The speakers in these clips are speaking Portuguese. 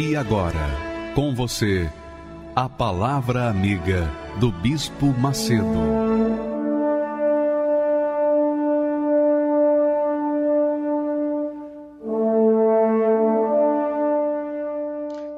E agora, com você, a Palavra Amiga do Bispo Macedo.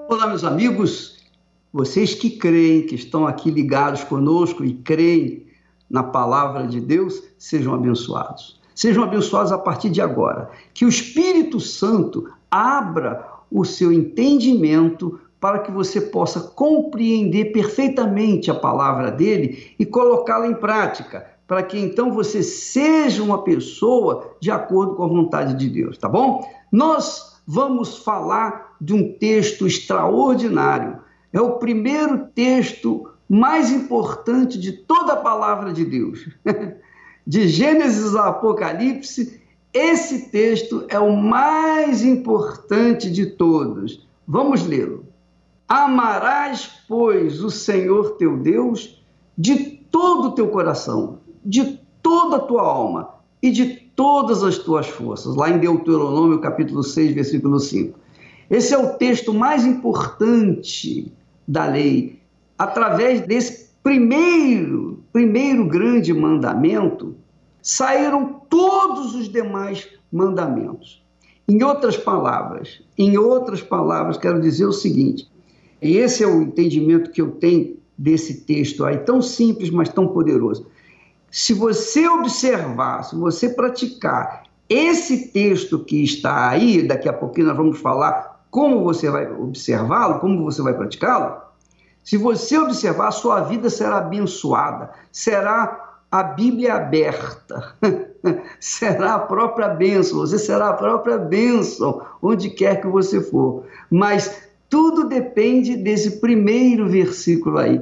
Olá, meus amigos, vocês que creem, que estão aqui ligados conosco e creem na palavra de Deus, sejam abençoados. Sejam abençoados a partir de agora. Que o Espírito Santo abra o seu entendimento para que você possa compreender perfeitamente a palavra dele e colocá-la em prática, para que então você seja uma pessoa de acordo com a vontade de Deus, tá bom? Nós vamos falar de um texto extraordinário. É o primeiro texto mais importante de toda a palavra de Deus. De Gênesis a Apocalipse, esse texto é o mais importante de todos. Vamos lê-lo. Amarás, pois, o Senhor teu Deus de todo o teu coração, de toda a tua alma e de todas as tuas forças. Lá em Deuteronômio, capítulo 6, versículo 5. Esse é o texto mais importante da lei. Através desse primeiro, primeiro grande mandamento, saíram todos os demais mandamentos. Em outras palavras, em outras palavras, quero dizer o seguinte: esse é o entendimento que eu tenho desse texto aí, tão simples, mas tão poderoso. Se você observar, se você praticar esse texto que está aí, daqui a pouquinho nós vamos falar como você vai observá-lo, como você vai praticá-lo. Se você observar, sua vida será abençoada, será a Bíblia aberta, será a própria bênção, você será a própria bênção onde quer que você for. Mas tudo depende desse primeiro versículo aí.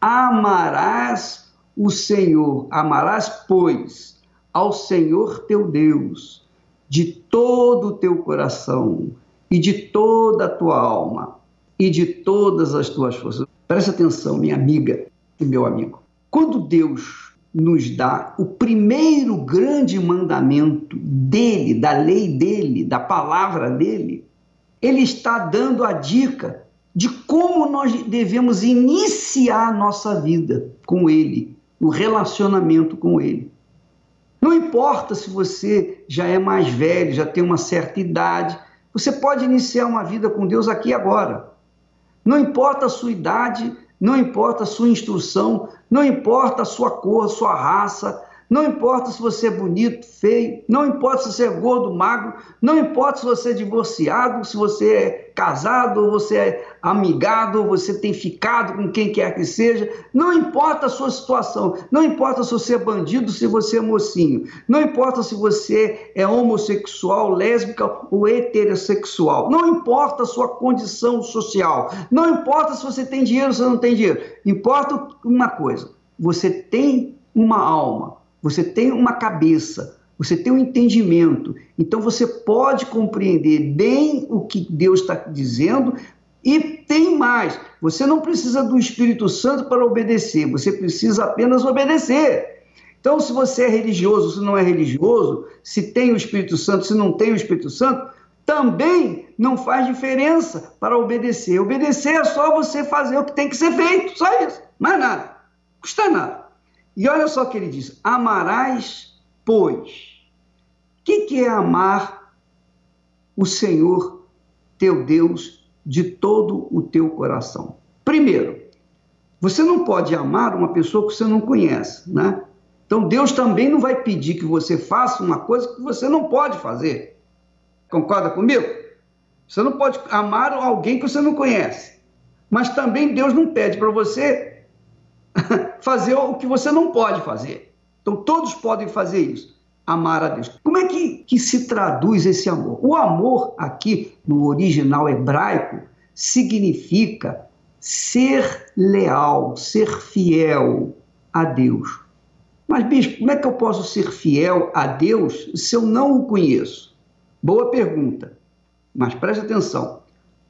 Amarás o Senhor, amarás, pois, ao Senhor teu Deus, de todo o teu coração, e de toda a tua alma, e de todas as tuas forças. Preste atenção, minha amiga e meu amigo. Quando Deus nos dá o primeiro grande mandamento dele, da lei dele, da palavra dele, ele está dando a dica de como nós devemos iniciar nossa vida com ele, o relacionamento com ele. Não importa se você já é mais velho, já tem uma certa idade, você pode iniciar uma vida com Deus aqui agora. Não importa a sua idade, não importa a sua instrução, não importa a sua cor, sua raça, não importa se você é bonito, feio, não importa se você é gordo, magro, não importa se você é divorciado, se você é casado, ou você é amigado, ou você tem ficado com quem quer que seja, não importa a sua situação, não importa se você é bandido, se você é mocinho, não importa se você é homossexual, lésbica ou heterossexual, não importa a sua condição social, não importa se você tem dinheiro ou se não tem dinheiro, importa uma coisa, você tem uma alma você tem uma cabeça, você tem um entendimento, então você pode compreender bem o que Deus está dizendo e tem mais. Você não precisa do Espírito Santo para obedecer, você precisa apenas obedecer. Então, se você é religioso, se não é religioso, se tem o Espírito Santo, se não tem o Espírito Santo, também não faz diferença para obedecer. Obedecer é só você fazer o que tem que ser feito, só isso, mais nada, custa nada. E olha só o que ele diz: amarás, pois. O que, que é amar o Senhor teu Deus de todo o teu coração? Primeiro, você não pode amar uma pessoa que você não conhece, né? Então Deus também não vai pedir que você faça uma coisa que você não pode fazer. Concorda comigo? Você não pode amar alguém que você não conhece. Mas também Deus não pede para você fazer o que você não pode fazer. Então, todos podem fazer isso. amar a Deus. Como é que, que se traduz esse amor? O amor, aqui no original hebraico, significa ser leal, ser fiel a Deus. Mas, bispo, como é que eu posso ser fiel a Deus se eu não o conheço? Boa pergunta. Mas preste atenção.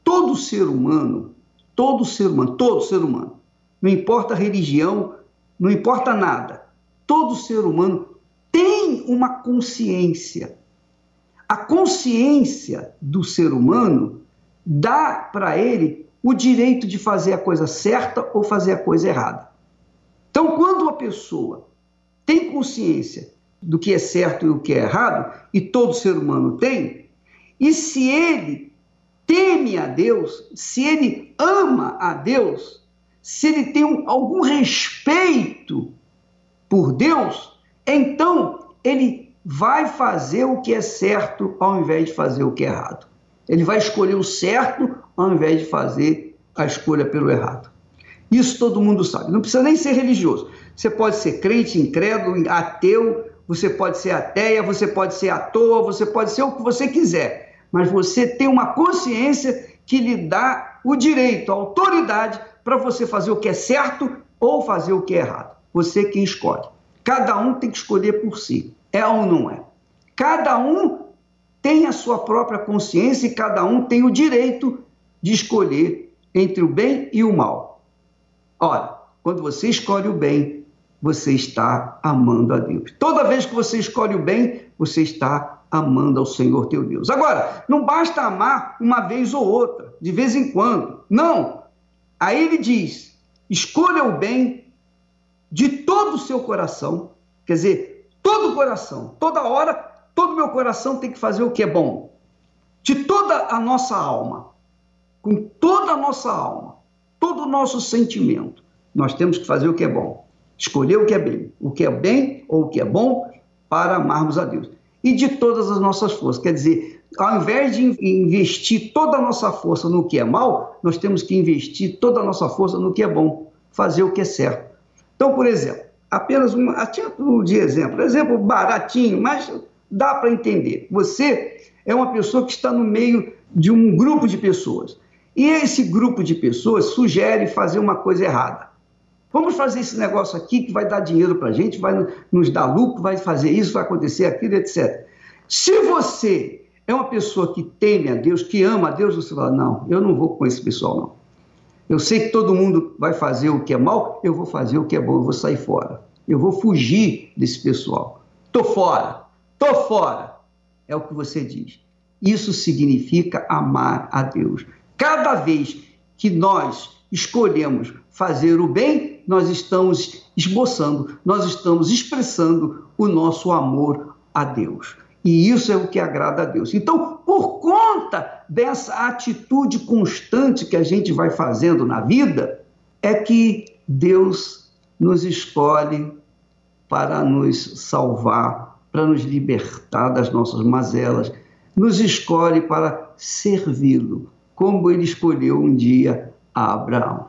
Todo ser humano, todo ser humano, todo ser humano, não importa a religião, não importa nada, todo ser humano tem uma consciência. A consciência do ser humano dá para ele o direito de fazer a coisa certa ou fazer a coisa errada. Então, quando a pessoa tem consciência do que é certo e o que é errado, e todo ser humano tem, e se ele teme a Deus, se ele ama a Deus, se ele tem um, algum respeito por Deus, então ele vai fazer o que é certo ao invés de fazer o que é errado. Ele vai escolher o certo ao invés de fazer a escolha pelo errado. Isso todo mundo sabe. Não precisa nem ser religioso. Você pode ser crente, incrédulo, ateu, você pode ser ateia, você pode ser à toa, você pode ser o que você quiser. Mas você tem uma consciência que lhe dá o direito, a autoridade para você fazer o que é certo ou fazer o que é errado. Você que escolhe. Cada um tem que escolher por si. É ou não é? Cada um tem a sua própria consciência e cada um tem o direito de escolher entre o bem e o mal. Ora, quando você escolhe o bem, você está amando a Deus. Toda vez que você escolhe o bem, você está amando ao Senhor teu Deus. Agora, não basta amar uma vez ou outra, de vez em quando. Não. Aí ele diz: escolha o bem de todo o seu coração, quer dizer, todo o coração, toda hora, todo o meu coração tem que fazer o que é bom, de toda a nossa alma, com toda a nossa alma, todo o nosso sentimento, nós temos que fazer o que é bom, escolher o que é bem, o que é bem ou o que é bom para amarmos a Deus. E de todas as nossas forças, quer dizer, ao invés de investir toda a nossa força no que é mal, nós temos que investir toda a nossa força no que é bom, fazer o que é certo. Então, por exemplo, apenas um, a título de exemplo, exemplo baratinho, mas dá para entender. Você é uma pessoa que está no meio de um grupo de pessoas. E esse grupo de pessoas sugere fazer uma coisa errada. Vamos fazer esse negócio aqui que vai dar dinheiro para a gente, vai nos dar lucro, vai fazer isso, vai acontecer aquilo, etc. Se você é uma pessoa que teme a Deus, que ama a Deus, você fala: não, eu não vou com esse pessoal, não. Eu sei que todo mundo vai fazer o que é mal, eu vou fazer o que é bom, eu vou sair fora. Eu vou fugir desse pessoal. Tô fora, tô fora. É o que você diz. Isso significa amar a Deus. Cada vez que nós escolhemos fazer o bem, nós estamos esboçando, nós estamos expressando o nosso amor a Deus. E isso é o que agrada a Deus. Então, por conta dessa atitude constante que a gente vai fazendo na vida, é que Deus nos escolhe para nos salvar, para nos libertar das nossas mazelas, nos escolhe para servi-lo, como ele escolheu um dia a Abraão.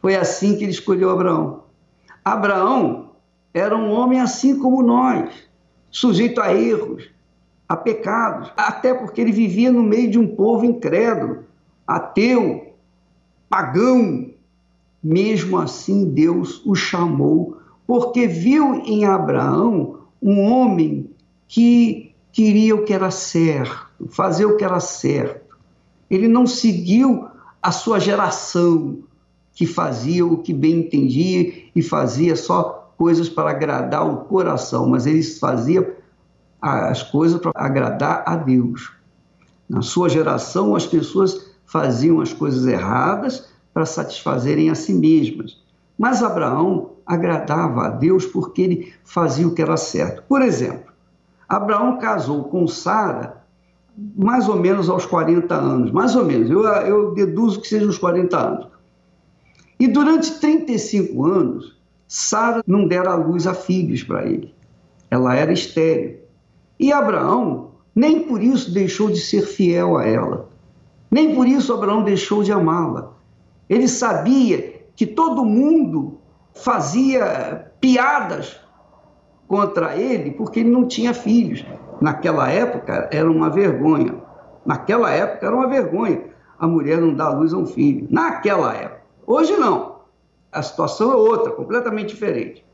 Foi assim que ele escolheu Abraão. Abraão era um homem assim como nós sujeito a erros, a pecados, até porque ele vivia no meio de um povo incrédulo, ateu, pagão. Mesmo assim, Deus o chamou, porque viu em Abraão um homem que queria o que era certo, fazer o que era certo. Ele não seguiu a sua geração, que fazia o que bem entendia e fazia só coisas para agradar o coração, mas eles faziam as coisas para agradar a Deus. Na sua geração, as pessoas faziam as coisas erradas para satisfazerem a si mesmas. Mas Abraão agradava a Deus porque ele fazia o que era certo. Por exemplo, Abraão casou com Sara mais ou menos aos 40 anos, mais ou menos, eu, eu deduzo que seja os 40 anos. E durante 35 anos, Sara não dera luz a filhos para ele. Ela era estéril. E Abraão nem por isso deixou de ser fiel a ela. Nem por isso Abraão deixou de amá-la. Ele sabia que todo mundo fazia piadas contra ele porque ele não tinha filhos. Naquela época era uma vergonha. Naquela época era uma vergonha a mulher não dar luz a um filho. Naquela época. Hoje não. A situação é outra, completamente diferente.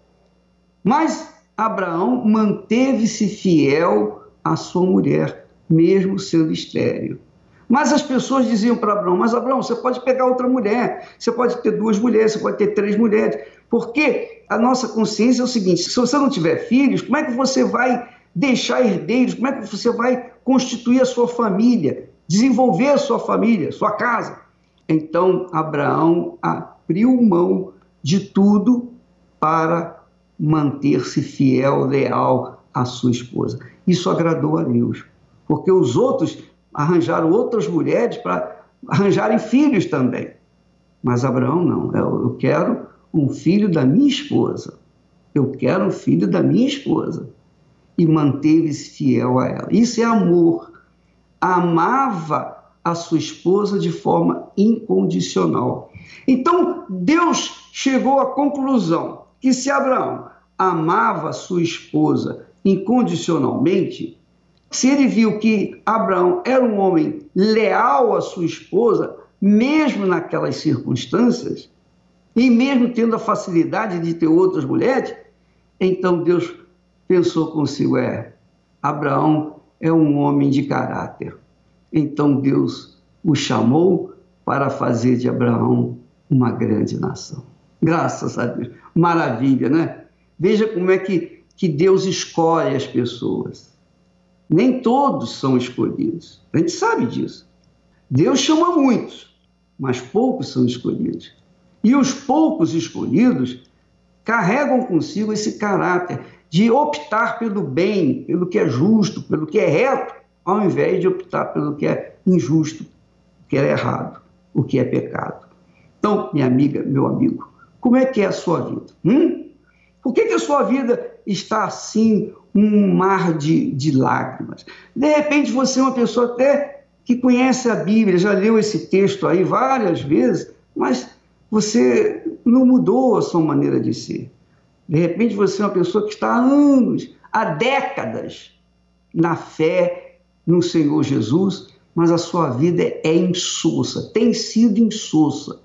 Mas Abraão manteve-se fiel à sua mulher, mesmo sendo estéreo. Mas as pessoas diziam para Abraão: Mas Abraão, você pode pegar outra mulher, você pode ter duas mulheres, você pode ter três mulheres. Porque a nossa consciência é o seguinte: se você não tiver filhos, como é que você vai deixar herdeiros? Como é que você vai constituir a sua família, desenvolver a sua família, sua casa? Então Abraão abriu mão de tudo para manter-se fiel, leal à sua esposa. Isso agradou a Deus, porque os outros arranjaram outras mulheres para arranjarem filhos também. Mas Abraão não, eu quero um filho da minha esposa. Eu quero um filho da minha esposa. E manteve-se fiel a ela. Isso é amor. Amava a sua esposa de forma incondicional. Então, Deus chegou à conclusão que se Abraão amava sua esposa incondicionalmente, se ele viu que Abraão era um homem leal à sua esposa, mesmo naquelas circunstâncias, e mesmo tendo a facilidade de ter outras mulheres, então Deus pensou consigo: é, Abraão é um homem de caráter. Então Deus o chamou para fazer de Abraão uma grande nação. Graças a Deus. Maravilha, né? Veja como é que, que Deus escolhe as pessoas. Nem todos são escolhidos. A gente sabe disso. Deus chama muitos, mas poucos são escolhidos. E os poucos escolhidos carregam consigo esse caráter de optar pelo bem, pelo que é justo, pelo que é reto, ao invés de optar pelo que é injusto, que é errado, o que é pecado. Então, minha amiga, meu amigo, como é que é a sua vida? Hum? Por que, que a sua vida está assim, um mar de, de lágrimas? De repente você é uma pessoa até que conhece a Bíblia, já leu esse texto aí várias vezes, mas você não mudou a sua maneira de ser. De repente você é uma pessoa que está há anos, há décadas, na fé no Senhor Jesus, mas a sua vida é insossa, tem sido insossa,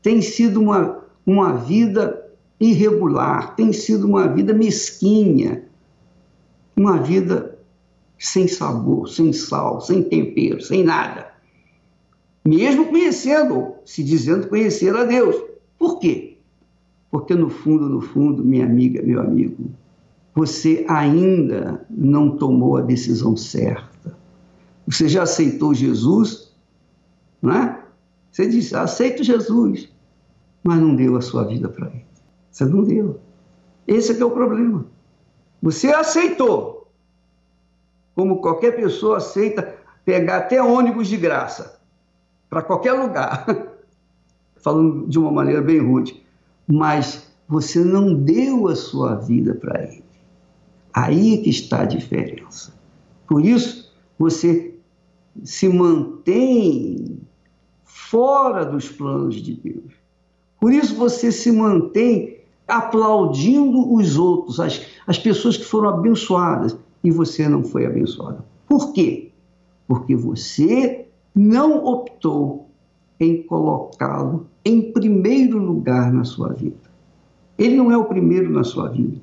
tem sido uma, uma vida irregular, tem sido uma vida mesquinha, uma vida sem sabor, sem sal, sem tempero, sem nada. Mesmo conhecendo, se dizendo conhecer a Deus. Por quê? Porque no fundo, no fundo, minha amiga, meu amigo, você ainda não tomou a decisão certa. Você já aceitou Jesus, não é? Você disse, aceito Jesus, mas não deu a sua vida para ele. Você não deu. Esse é que é o problema. Você aceitou, como qualquer pessoa aceita pegar até ônibus de graça para qualquer lugar, falando de uma maneira bem rude, mas você não deu a sua vida para ele. Aí que está a diferença. Por isso, você se mantém fora dos planos de Deus. Por isso, você se mantém aplaudindo os outros, as, as pessoas que foram abençoadas, e você não foi abençoado. Por quê? Porque você não optou em colocá-lo em primeiro lugar na sua vida. Ele não é o primeiro na sua vida.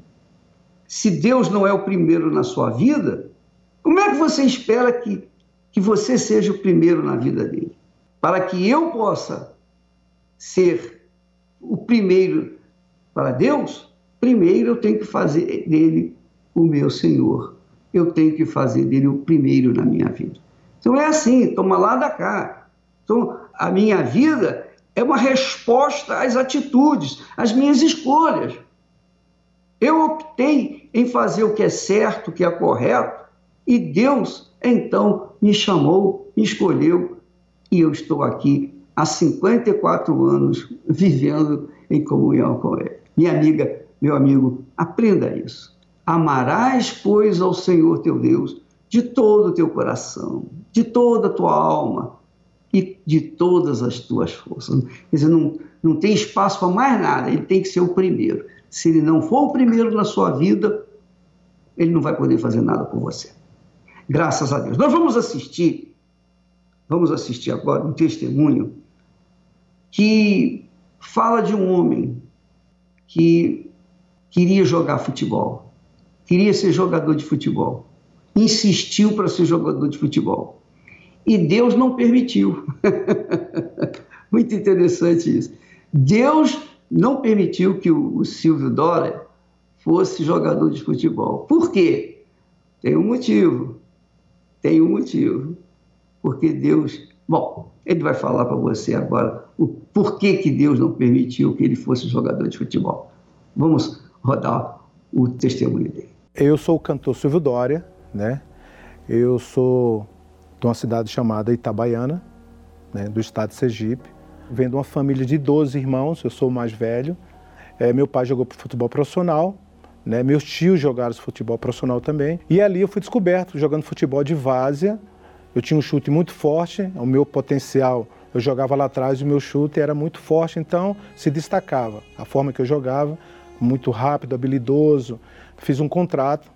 Se Deus não é o primeiro na sua vida, como é que você espera que, que você seja o primeiro na vida dele? Para que eu possa ser o primeiro para Deus, primeiro eu tenho que fazer dele o meu Senhor. Eu tenho que fazer dele o primeiro na minha vida. Então é assim, toma lá da cá. Então a minha vida é uma resposta às atitudes, às minhas escolhas. Eu optei em fazer o que é certo, o que é correto, e Deus então me chamou, me escolheu, e eu estou aqui há 54 anos vivendo em comunhão com Ele. Minha amiga, meu amigo, aprenda isso. Amarás, pois, ao Senhor teu Deus de todo o teu coração, de toda a tua alma e de todas as tuas forças. Quer dizer, não, não tem espaço para mais nada, ele tem que ser o primeiro. Se ele não for o primeiro na sua vida, ele não vai poder fazer nada por você. Graças a Deus. Nós vamos assistir, vamos assistir agora um testemunho que fala de um homem que queria jogar futebol, queria ser jogador de futebol, insistiu para ser jogador de futebol. E Deus não permitiu. Muito interessante isso. Deus não permitiu que o, Silvio Dória fosse jogador de futebol. Por quê? Tem um motivo. Tem um motivo. Porque Deus. Bom, ele vai falar para você agora o porquê que Deus não permitiu que ele fosse jogador de futebol. Vamos rodar o testemunho dele. Eu sou o cantor Silvio Dória, né? Eu sou de uma cidade chamada Itabaiana, né, do estado de Sergipe. Venho de uma família de 12 irmãos, eu sou o mais velho. É, meu pai jogou futebol profissional, né, meus tios jogaram futebol profissional também. E ali eu fui descoberto jogando futebol de várzea. Eu tinha um chute muito forte, o meu potencial, eu jogava lá atrás e o meu chute era muito forte, então se destacava. A forma que eu jogava, muito rápido, habilidoso. Fiz um contrato,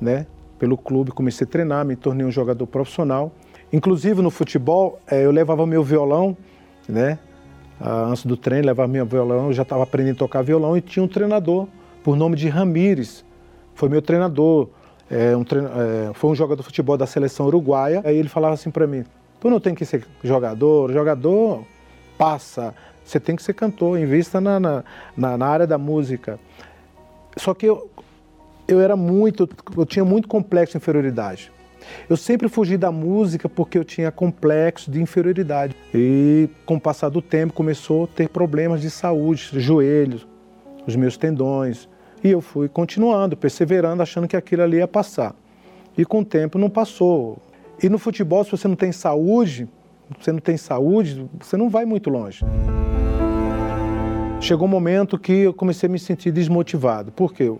né, pelo clube, comecei a treinar, me tornei um jogador profissional. Inclusive no futebol, é, eu levava meu violão, né? Ah, antes do treino, levava meu violão, eu já estava aprendendo a tocar violão e tinha um treinador, por nome de Ramires. Foi meu treinador, é, um treino, é, foi um jogador de futebol da seleção uruguaia. Aí ele falava assim para mim: tu não tem que ser jogador, jogador passa, você tem que ser cantor, invista na, na, na, na área da música. Só que eu, eu era muito, eu tinha muito complexo de inferioridade. Eu sempre fugi da música porque eu tinha complexo de inferioridade. E com o passar do tempo começou a ter problemas de saúde, joelhos, os meus tendões. E eu fui continuando, perseverando, achando que aquilo ali ia passar. E com o tempo não passou. E no futebol, se você não tem saúde, você não tem saúde, você não vai muito longe. Chegou um momento que eu comecei a me sentir desmotivado. Por quê?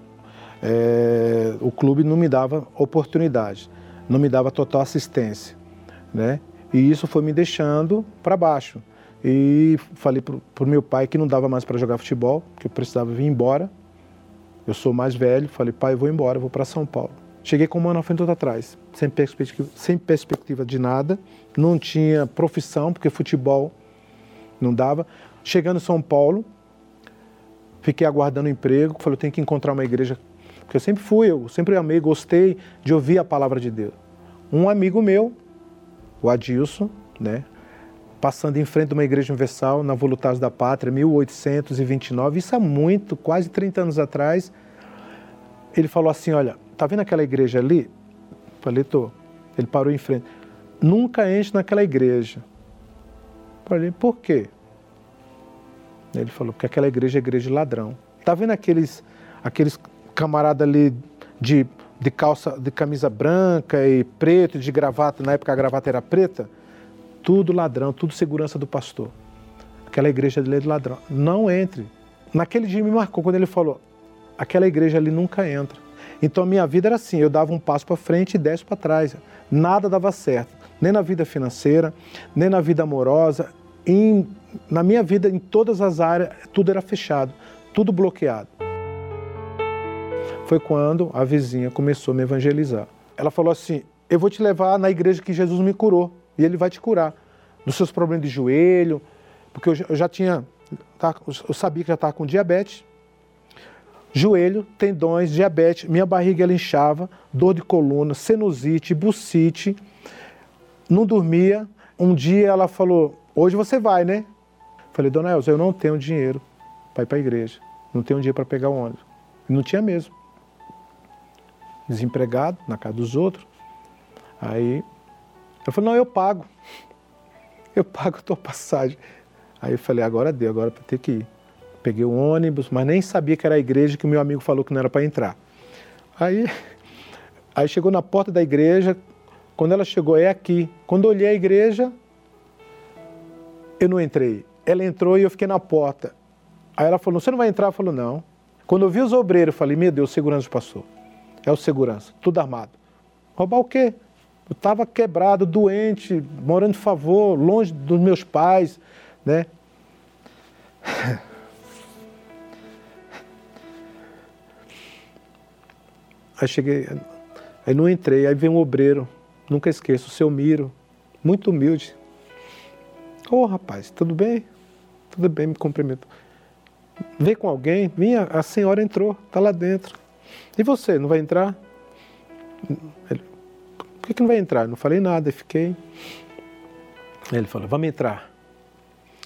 É, o clube não me dava oportunidade não me dava total assistência, né? E isso foi me deixando para baixo. E falei para o meu pai que não dava mais para jogar futebol, que eu precisava vir embora. Eu sou mais velho, falei, pai, eu vou embora, eu vou para São Paulo. Cheguei com uma na frente outra atrás, sem perspectiva, sem perspectiva de nada, não tinha profissão, porque futebol não dava. Chegando em São Paulo, fiquei aguardando emprego, falei, eu tenho que encontrar uma igreja porque eu sempre fui, eu sempre amei, gostei de ouvir a palavra de Deus. Um amigo meu, o Adilson, né, passando em frente de uma igreja universal na Voluntários da Pátria, 1829, isso há muito, quase 30 anos atrás, ele falou assim, olha, tá vendo aquela igreja ali? Falei, tô. Ele parou em frente. Nunca enche naquela igreja. Falei, por quê? Ele falou, porque aquela igreja é igreja de ladrão. Tá vendo aqueles, aqueles camarada ali de, de calça, de camisa branca e preto, de gravata, na época a gravata era preta, tudo ladrão, tudo segurança do pastor. Aquela igreja dele é de ladrão. Não entre. Naquele dia me marcou quando ele falou: aquela igreja ali nunca entra. Então a minha vida era assim: eu dava um passo para frente e dez para trás. Nada dava certo, nem na vida financeira, nem na vida amorosa. Em, na minha vida, em todas as áreas, tudo era fechado, tudo bloqueado foi quando a vizinha começou a me evangelizar. Ela falou assim: Eu vou te levar na igreja que Jesus me curou e ele vai te curar dos seus problemas de joelho, porque eu já tinha, tá, eu sabia que já estava com diabetes, joelho, tendões, diabetes, minha barriga ela inchava, dor de coluna, sinusite, bucite, não dormia. Um dia ela falou: Hoje você vai, né? Falei, dona Elza, eu não tenho dinheiro para ir para a igreja, não tenho dinheiro para pegar o ônibus. Não tinha mesmo desempregado na casa dos outros. Aí eu falei, não, eu pago. Eu pago a tua passagem. Aí eu falei, agora deu, agora para ter que ir. Peguei o ônibus, mas nem sabia que era a igreja que o meu amigo falou que não era para entrar. Aí, aí chegou na porta da igreja, quando ela chegou, é aqui. Quando eu olhei a igreja, eu não entrei. Ela entrou e eu fiquei na porta. Aí ela falou, você não vai entrar? Eu falei, não. Quando eu vi os obreiros, eu falei, meu Deus, segurança passou é o segurança, tudo armado. Roubar o quê? Eu estava quebrado, doente, morando de favor, longe dos meus pais, né? Aí cheguei, aí não entrei, aí vem um obreiro, nunca esqueço, o seu Miro, muito humilde. Ô oh, rapaz, tudo bem? Tudo bem, me cumprimento. Vem com alguém? Minha, a senhora entrou, está lá dentro. E você, não vai entrar? Ele, que, que não vai entrar? Eu não falei nada, fiquei. Ele falou, vamos entrar.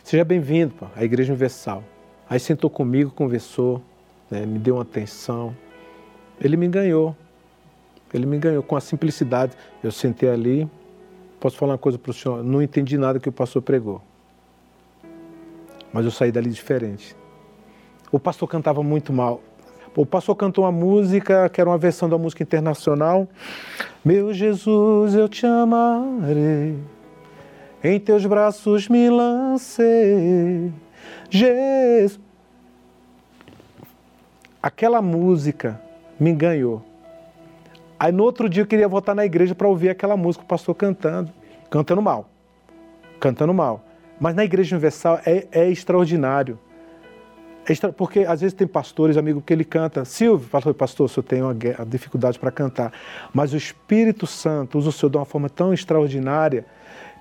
Seja bem-vindo à Igreja Universal. Aí sentou comigo, conversou, né, me deu uma atenção. Ele me ganhou. Ele me ganhou com a simplicidade. Eu sentei ali. Posso falar uma coisa para o senhor? Não entendi nada que o pastor pregou. Mas eu saí dali diferente. O pastor cantava muito mal. O pastor cantou uma música que era uma versão da música internacional. Meu Jesus, eu te amarei, em teus braços me lancei. Jesus. Aquela música me ganhou. Aí no outro dia eu queria voltar na igreja para ouvir aquela música, o pastor cantando, cantando mal, cantando mal. Mas na igreja universal é, é extraordinário. Porque às vezes tem pastores, amigo, que ele canta, Silvio, pastor, pastor, o senhor tem uma dificuldade para cantar, mas o Espírito Santo usa o senhor de uma forma tão extraordinária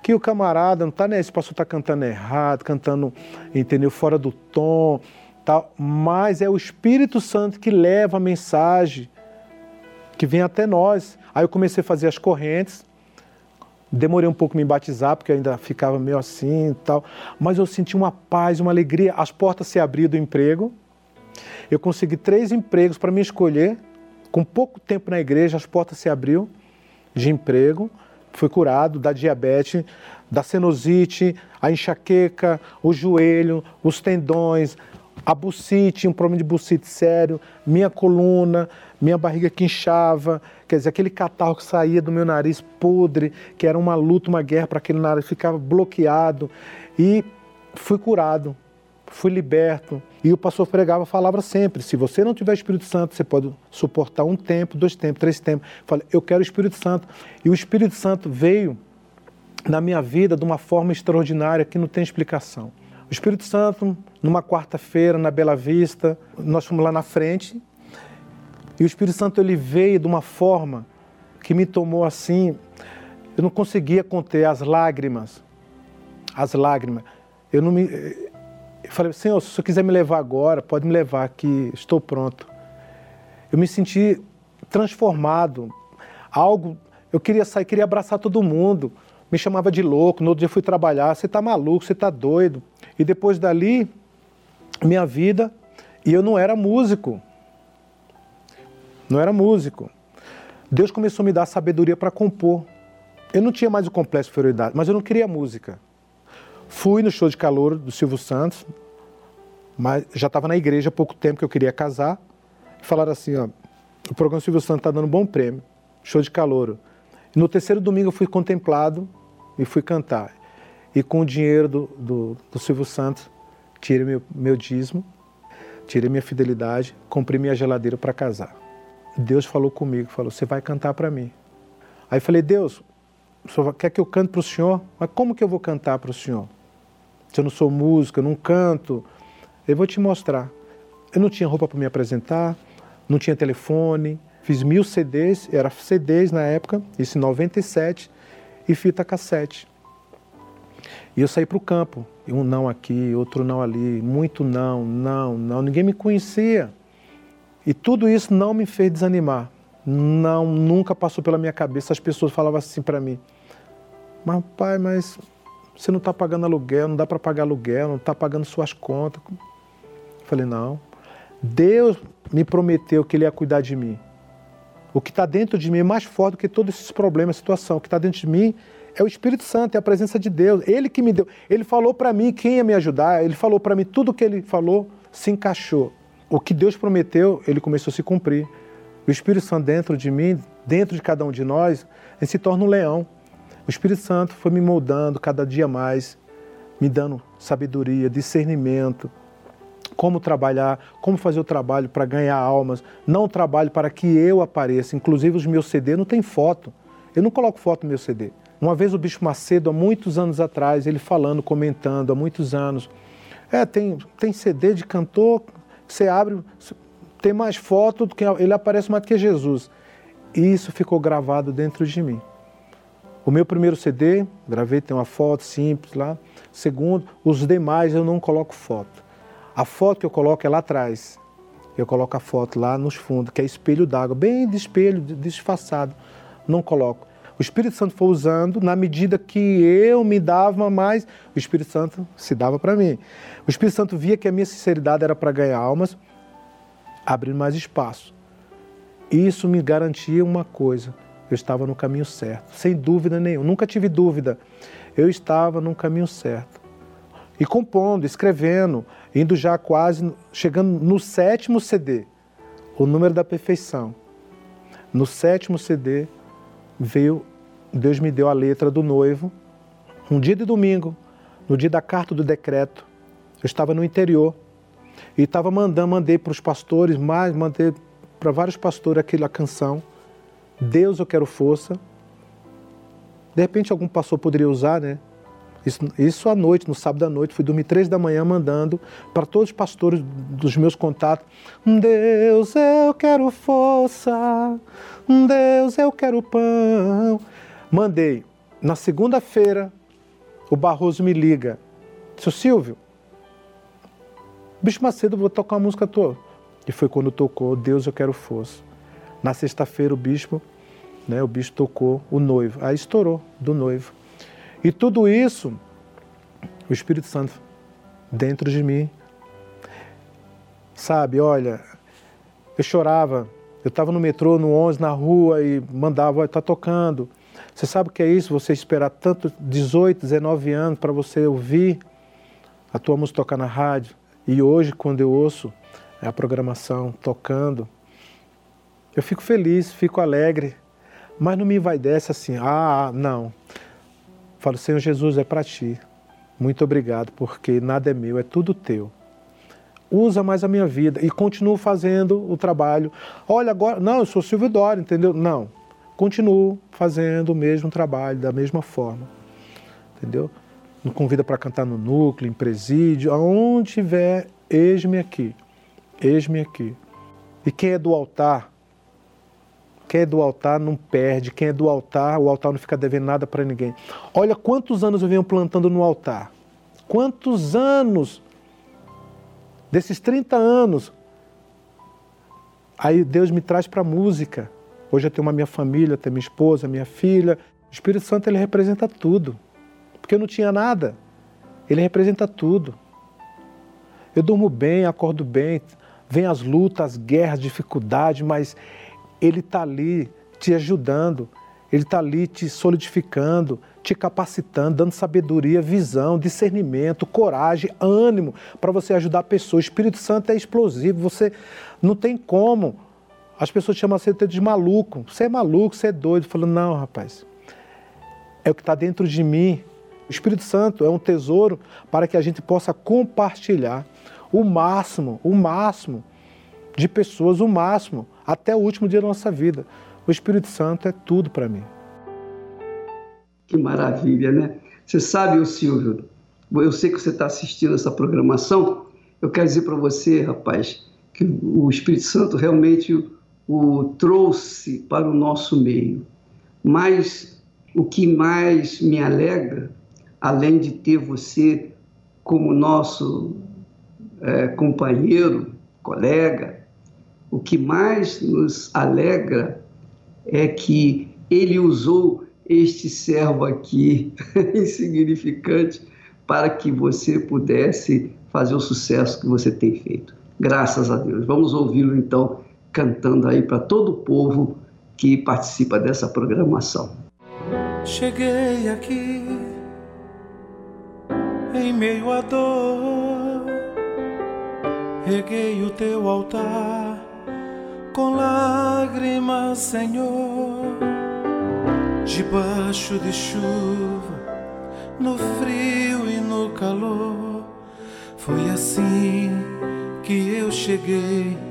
que o camarada não está nem esse pastor está cantando errado, cantando, entendeu, fora do tom, tal, mas é o Espírito Santo que leva a mensagem que vem até nós. Aí eu comecei a fazer as correntes, Demorei um pouco me batizar, porque ainda ficava meio assim e tal. Mas eu senti uma paz, uma alegria. As portas se abriram do emprego. Eu consegui três empregos para me escolher. Com pouco tempo na igreja, as portas se abriram de emprego. Fui curado da diabetes, da senosite, a enxaqueca, o joelho, os tendões, a bucite, um problema de bucite sério, minha coluna, minha barriga que inchava, quer dizer, aquele catarro que saía do meu nariz podre, que era uma luta, uma guerra para aquele nariz, ficava bloqueado. E fui curado, fui liberto. E o pastor pregava, falava sempre: se você não tiver Espírito Santo, você pode suportar um tempo, dois tempos, três tempos. Falei, eu quero o Espírito Santo. E o Espírito Santo veio na minha vida de uma forma extraordinária que não tem explicação. O Espírito Santo, numa quarta-feira, na Bela Vista, nós fomos lá na frente e o Espírito Santo ele veio de uma forma que me tomou assim, eu não conseguia conter as lágrimas. As lágrimas. Eu não me eu falei, Senhor, se Senhor quiser me levar agora, pode me levar aqui, estou pronto. Eu me senti transformado. Algo, eu queria sair, queria abraçar todo mundo. Me chamava de louco, no outro dia fui trabalhar, você está maluco, você está doido. E depois dali, minha vida, e eu não era músico não era músico. Deus começou a me dar sabedoria para compor. Eu não tinha mais o complexo de inferioridade, mas eu não queria música. Fui no show de calor do Silvio Santos, mas já estava na igreja há pouco tempo que eu queria casar. Falaram assim, ó, o programa Silvio Santos está dando um bom prêmio, show de calor. No terceiro domingo eu fui contemplado e fui cantar. E com o dinheiro do, do, do Silvio Santos, tirei meu, meu dízimo, tirei minha fidelidade, comprei minha geladeira para casar. Deus falou comigo, falou, você vai cantar para mim. Aí falei, Deus, o senhor quer que eu cante para o senhor? Mas como que eu vou cantar para o senhor? Se eu não sou músico, eu não canto, eu vou te mostrar. Eu não tinha roupa para me apresentar, não tinha telefone, fiz mil CDs, era CDs na época, isso em 97, e fita cassete. E eu saí para o campo, um não aqui, outro não ali, muito não, não, não, ninguém me conhecia. E tudo isso não me fez desanimar. Não, nunca passou pela minha cabeça. As pessoas falavam assim para mim: Mas, pai, mas você não está pagando aluguel, não dá para pagar aluguel, não está pagando suas contas. Eu falei: Não. Deus me prometeu que Ele ia cuidar de mim. O que está dentro de mim é mais forte do que todos esses problemas, situação. O que está dentro de mim é o Espírito Santo, é a presença de Deus. Ele que me deu. Ele falou para mim quem ia me ajudar. Ele falou para mim tudo o que ele falou se encaixou o que Deus prometeu, ele começou a se cumprir. O Espírito Santo dentro de mim, dentro de cada um de nós, ele se torna um leão. O Espírito Santo foi me moldando cada dia mais, me dando sabedoria, discernimento, como trabalhar, como fazer o trabalho para ganhar almas, não trabalho para que eu apareça. Inclusive os meus CD não tem foto. Eu não coloco foto no meu CD. Uma vez o Bicho Macedo, há muitos anos atrás, ele falando, comentando, há muitos anos, é, tem, tem CD de cantor você abre, tem mais foto do que ele aparece mais do que Jesus. Isso ficou gravado dentro de mim. O meu primeiro CD, gravei, tem uma foto simples lá. Segundo, os demais eu não coloco foto. A foto que eu coloco é lá atrás. Eu coloco a foto lá nos fundos, que é espelho d'água, bem de espelho, disfarçado. Não coloco. O Espírito Santo foi usando na medida que eu me dava mais, o Espírito Santo se dava para mim. O Espírito Santo via que a minha sinceridade era para ganhar almas, abrindo mais espaço. Isso me garantia uma coisa: eu estava no caminho certo, sem dúvida nenhuma. Nunca tive dúvida. Eu estava no caminho certo. E compondo, escrevendo, indo já quase, chegando no sétimo CD, o número da perfeição. No sétimo CD veio, Deus me deu a letra do noivo, um dia de domingo, no dia da carta do decreto. Eu estava no interior e estava mandando, mandei para os pastores, mandei para vários pastores aquela canção. Deus eu quero força. De repente algum pastor poderia usar, né? Isso, isso à noite, no sábado à noite, fui dormir três da manhã mandando para todos os pastores dos meus contatos. Deus, eu quero força. Deus, eu quero pão. Mandei. Na segunda-feira, o Barroso me liga. Seu Silvio, Bicho Macedo, vou tocar uma música tua. E foi quando tocou Deus, eu quero força. Na sexta-feira, o bispo né, o bicho tocou o noivo. Aí estourou do noivo. E tudo isso, o Espírito Santo dentro de mim. Sabe, olha, eu chorava. Eu estava no metrô, no 11, na rua e mandava, está tocando. Você sabe o que é isso? Você esperar tanto, 18, 19 anos, para você ouvir a tua música tocar na rádio. E hoje, quando eu ouço a programação tocando, eu fico feliz, fico alegre, mas não me vai dessa assim, ah, não. Falo, Senhor Jesus, é para ti. Muito obrigado, porque nada é meu, é tudo teu. Usa mais a minha vida e continuo fazendo o trabalho. Olha, agora, não, eu sou Silvio Dória, entendeu? Não. Continuo fazendo o mesmo trabalho, da mesma forma. Entendeu? Me convida para cantar no núcleo, em presídio, aonde tiver, eis-me aqui. Eis-me aqui. E quem é do altar, quem é do altar não perde, quem é do altar, o altar não fica devendo nada para ninguém. Olha quantos anos eu venho plantando no altar. Quantos anos? Desses 30 anos. Aí Deus me traz para a música. Hoje eu tenho uma minha família, tenho minha esposa, minha filha. O Espírito Santo ele representa tudo. Porque eu não tinha nada. Ele representa tudo. Eu durmo bem, acordo bem, vem as lutas, as guerras, dificuldades, mas ele está ali te ajudando, Ele está ali te solidificando, te capacitando, dando sabedoria, visão, discernimento, coragem, ânimo para você ajudar a pessoa. O Espírito Santo é explosivo, você não tem como. As pessoas chamam você de maluco. Você é maluco, você é doido. Falando, não, rapaz, é o que está dentro de mim. O Espírito Santo é um tesouro para que a gente possa compartilhar o máximo, o máximo de pessoas, o máximo até o último dia da nossa vida. O Espírito Santo é tudo para mim. Que maravilha, né? Você sabe, Silvio, eu sei que você está assistindo essa programação. Eu quero dizer para você, rapaz, que o Espírito Santo realmente o trouxe para o nosso meio. Mas o que mais me alegra, além de ter você como nosso é, companheiro, colega, o que mais nos alegra é que ele usou este servo aqui, insignificante, para que você pudesse fazer o sucesso que você tem feito. Graças a Deus. Vamos ouvi-lo então cantando aí para todo o povo que participa dessa programação. Cheguei aqui em meio à dor, reguei o teu altar com lágrimas, Senhor, debaixo de chuva, no frio e no calor. Foi assim que eu cheguei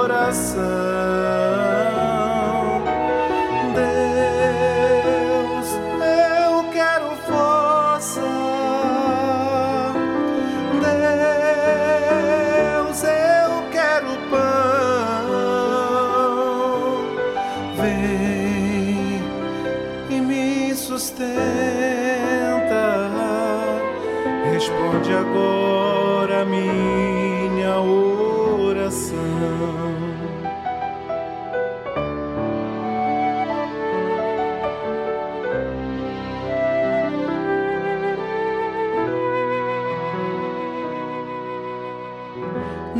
coração.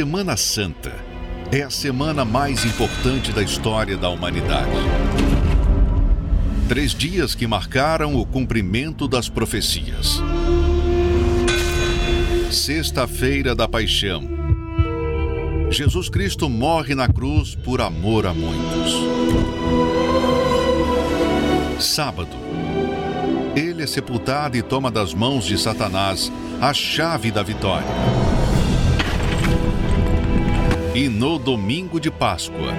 Semana Santa é a semana mais importante da história da humanidade. Três dias que marcaram o cumprimento das profecias. Sexta-feira da Paixão. Jesus Cristo morre na cruz por amor a muitos. Sábado. Ele é sepultado e toma das mãos de Satanás a chave da vitória e no domingo de Páscoa,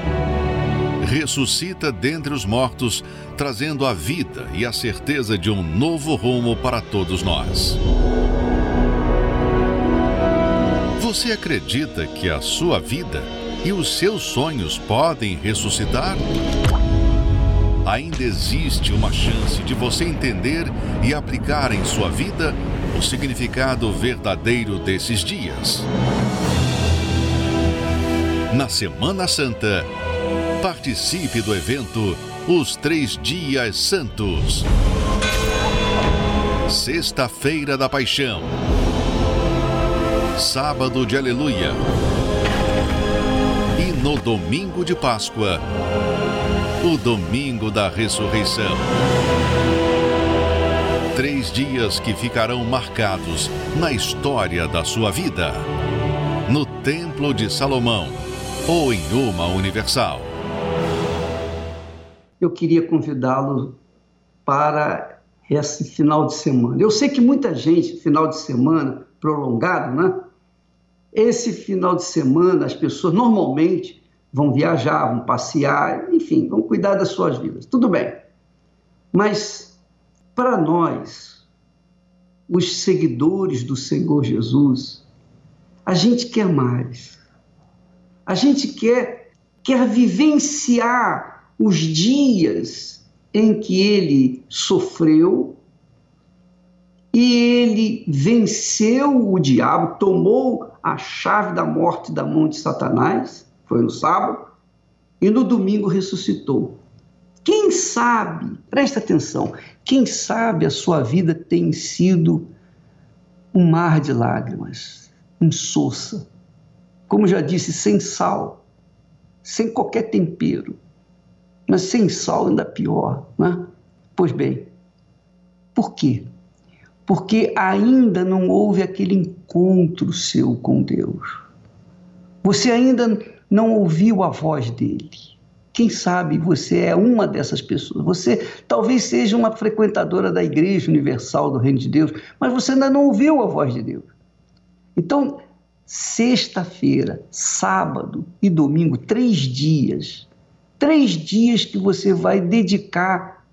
ressuscita dentre os mortos, trazendo a vida e a certeza de um novo rumo para todos nós. Você acredita que a sua vida e os seus sonhos podem ressuscitar? Ainda existe uma chance de você entender e aplicar em sua vida o significado verdadeiro desses dias. Na Semana Santa, participe do evento Os Três Dias Santos. Sexta-feira da Paixão. Sábado de Aleluia. E no domingo de Páscoa, o domingo da ressurreição. Três dias que ficarão marcados na história da sua vida. No Templo de Salomão ou em uma universal. Eu queria convidá-lo para esse final de semana. Eu sei que muita gente, final de semana prolongado, né? Esse final de semana, as pessoas normalmente vão viajar, vão passear, enfim, vão cuidar das suas vidas. Tudo bem. Mas para nós, os seguidores do Senhor Jesus, a gente quer mais. A gente quer quer vivenciar os dias em que ele sofreu e ele venceu o diabo, tomou a chave da morte da mão de Satanás, foi no sábado, e no domingo ressuscitou. Quem sabe, presta atenção, quem sabe a sua vida tem sido um mar de lágrimas, insossa, como já disse, sem sal, sem qualquer tempero, mas sem sal ainda pior, né? Pois bem, por quê? porque ainda não houve aquele encontro seu com Deus. Você ainda não ouviu a voz dele. Quem sabe você é uma dessas pessoas. Você talvez seja uma frequentadora da Igreja Universal do Reino de Deus, mas você ainda não ouviu a voz de Deus. Então, sexta-feira, sábado e domingo, três dias, três dias que você vai dedicar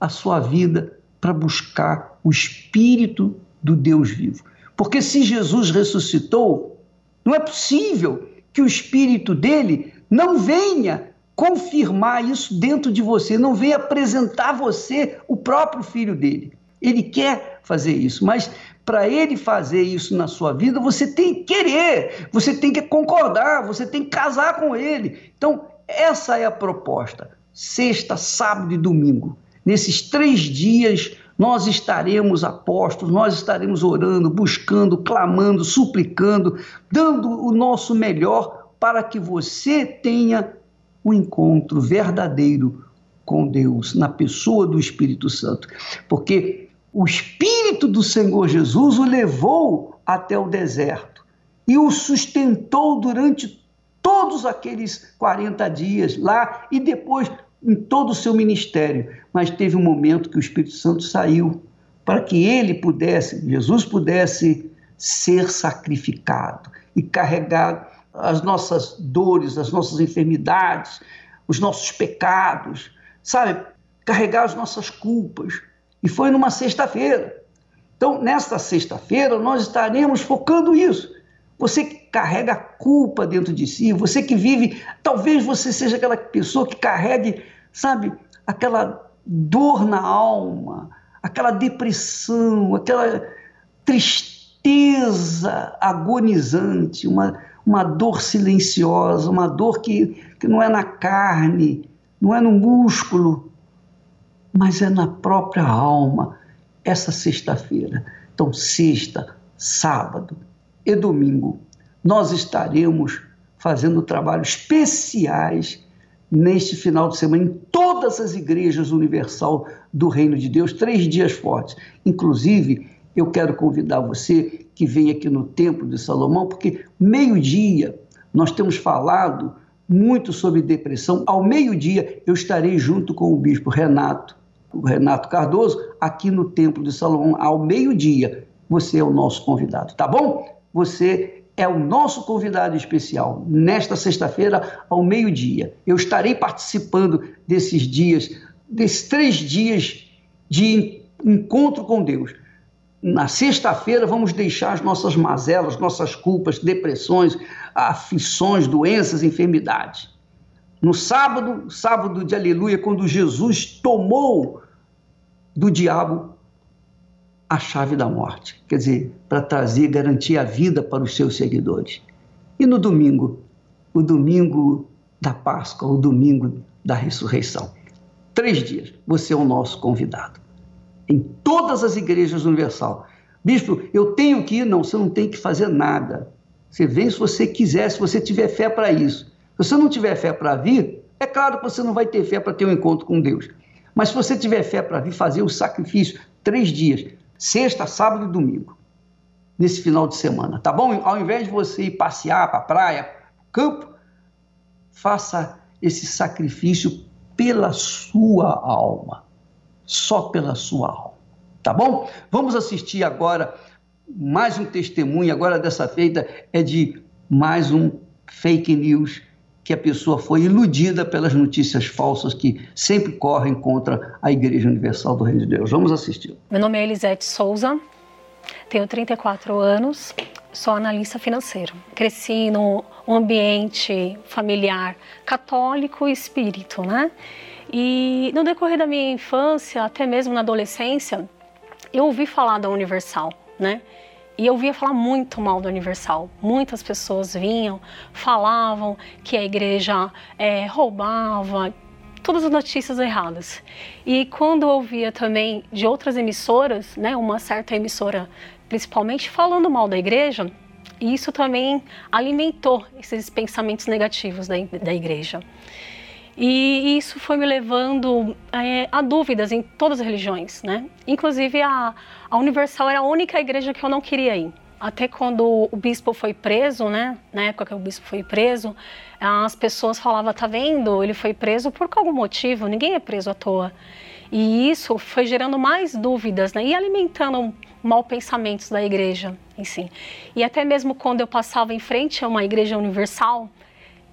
a sua vida para buscar o Espírito do Deus vivo. Porque se Jesus ressuscitou, não é possível que o Espírito dele não venha confirmar isso dentro de você, não venha apresentar você o próprio filho dele. Ele quer fazer isso, mas para ele fazer isso na sua vida, você tem que querer, você tem que concordar, você tem que casar com ele. Então, essa é a proposta. Sexta, sábado e domingo. Nesses três dias, nós estaremos apostos, nós estaremos orando, buscando, clamando, suplicando, dando o nosso melhor para que você tenha um encontro verdadeiro com Deus, na pessoa do Espírito Santo. Porque o Espírito do Senhor Jesus o levou até o deserto e o sustentou durante todos aqueles 40 dias lá e depois em todo o seu ministério, mas teve um momento que o Espírito Santo saiu para que ele pudesse, Jesus pudesse ser sacrificado e carregar as nossas dores, as nossas enfermidades, os nossos pecados, sabe? Carregar as nossas culpas. E foi numa sexta-feira. Então, nesta sexta-feira, nós estaremos focando isso. Você que carrega a culpa dentro de si, você que vive, talvez você seja aquela pessoa que carregue sabe, aquela dor na alma, aquela depressão, aquela tristeza agonizante, uma, uma dor silenciosa, uma dor que, que não é na carne, não é no músculo, mas é na própria alma, essa sexta-feira. Então, sexta, sábado e domingo, nós estaremos fazendo trabalhos especiais neste final de semana em todas as igrejas universal do Reino de Deus, três dias fortes. Inclusive, eu quero convidar você que venha aqui no Templo de Salomão, porque meio-dia nós temos falado muito sobre depressão. Ao meio-dia eu estarei junto com o bispo Renato, Renato Cardoso, aqui no Templo de Salomão, ao meio-dia. Você é o nosso convidado, tá bom? Você é o nosso convidado especial nesta sexta-feira ao meio-dia. Eu estarei participando desses dias, desses três dias de encontro com Deus. Na sexta-feira vamos deixar as nossas mazelas, nossas culpas, depressões, aflições, doenças, enfermidades. No sábado, sábado de aleluia, quando Jesus tomou do diabo a chave da morte, quer dizer, para trazer, garantir a vida para os seus seguidores. E no domingo, o domingo da Páscoa, o domingo da ressurreição. Três dias, você é o nosso convidado. Em todas as igrejas universal. Bispo, eu tenho que ir? Não, você não tem que fazer nada. Você vem se você quiser, se você tiver fé para isso. Se você não tiver fé para vir, é claro que você não vai ter fé para ter um encontro com Deus. Mas se você tiver fé para vir fazer o sacrifício, três dias, sexta, sábado e domingo, nesse final de semana, tá bom? Ao invés de você ir passear para a praia, campo, faça esse sacrifício pela sua alma, só pela sua alma, tá bom? Vamos assistir agora mais um testemunho, agora dessa feita é de mais um fake news que a pessoa foi iludida pelas notícias falsas que sempre correm contra a Igreja Universal do Reino de Deus. Vamos assistir. Meu nome é Elisete Souza, tenho 34 anos, sou analista financeiro. Cresci no ambiente familiar católico e espírito, né? E no decorrer da minha infância, até mesmo na adolescência, eu ouvi falar da Universal, né? E eu via falar muito mal do Universal. Muitas pessoas vinham, falavam que a igreja é, roubava, todas as notícias erradas. E quando eu ouvia também de outras emissoras, né, uma certa emissora principalmente falando mal da igreja, isso também alimentou esses pensamentos negativos da, da igreja. E isso foi me levando é, a dúvidas em todas as religiões, né? Inclusive a, a Universal era a única igreja que eu não queria ir. Até quando o bispo foi preso, né? Na época que o bispo foi preso, as pessoas falavam, tá vendo? Ele foi preso por algum motivo, ninguém é preso à toa. E isso foi gerando mais dúvidas, né? E alimentando mal pensamentos da igreja em si. E até mesmo quando eu passava em frente a uma igreja universal,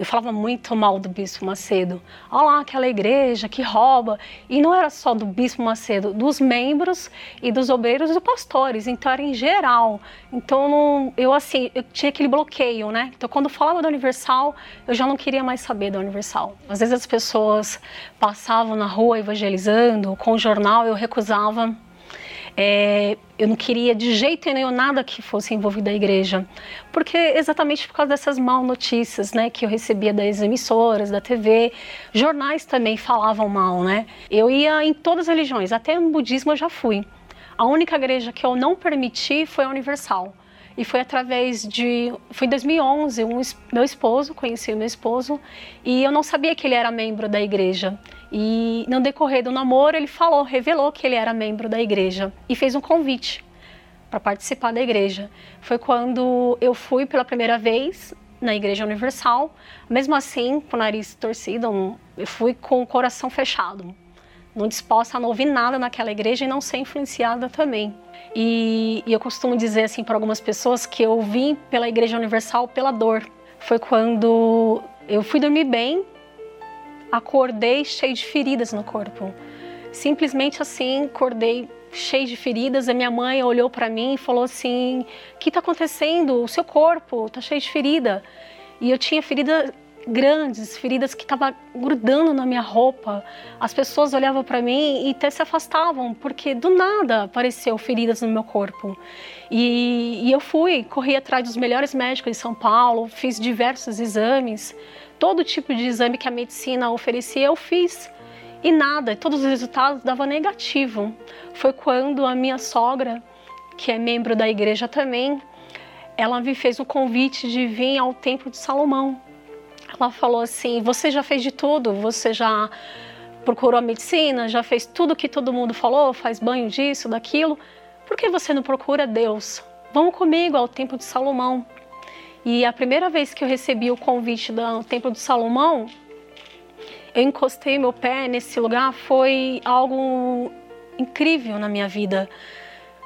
eu falava muito mal do Bispo Macedo. Olha lá, aquela igreja que rouba. E não era só do Bispo Macedo, dos membros e dos obreiros e dos pastores. Então era em geral. Então eu assim, eu tinha aquele bloqueio, né? Então quando falava da Universal, eu já não queria mais saber da Universal. Às vezes as pessoas passavam na rua evangelizando com o jornal, eu recusava é, eu não queria de jeito nenhum nada que fosse envolvido a igreja, porque exatamente por causa dessas mal notícias, né, que eu recebia das emissoras, da TV, jornais também falavam mal, né? Eu ia em todas as religiões, até no budismo eu já fui. A única igreja que eu não permiti foi a Universal. E foi através de. Foi em 2011, um, meu esposo, conheci o meu esposo, e eu não sabia que ele era membro da igreja. E no decorrer do namoro, ele falou, revelou que ele era membro da igreja e fez um convite para participar da igreja. Foi quando eu fui pela primeira vez na Igreja Universal, mesmo assim, com o nariz torcido, eu fui com o coração fechado, não disposta a não ouvir nada naquela igreja e não ser influenciada também. E, e eu costumo dizer assim para algumas pessoas que eu vim pela Igreja Universal pela dor. Foi quando eu fui dormir bem, acordei cheio de feridas no corpo. Simplesmente assim, acordei cheio de feridas. A minha mãe olhou para mim e falou assim: "O que está acontecendo? O seu corpo está cheio de ferida". E eu tinha ferida grandes, feridas que estavam grudando na minha roupa. As pessoas olhavam para mim e até se afastavam, porque do nada apareceu feridas no meu corpo. E, e eu fui, corri atrás dos melhores médicos de São Paulo, fiz diversos exames, todo tipo de exame que a medicina oferecia eu fiz. E nada, todos os resultados davam negativo. Foi quando a minha sogra, que é membro da igreja também, ela me fez o convite de vir ao Templo de Salomão ela falou assim: Você já fez de tudo, você já procurou a medicina, já fez tudo que todo mundo falou, faz banho disso, daquilo. Por que você não procura Deus? Vamos comigo ao Templo de Salomão. E a primeira vez que eu recebi o convite do Templo de Salomão, eu encostei meu pé nesse lugar, foi algo incrível na minha vida.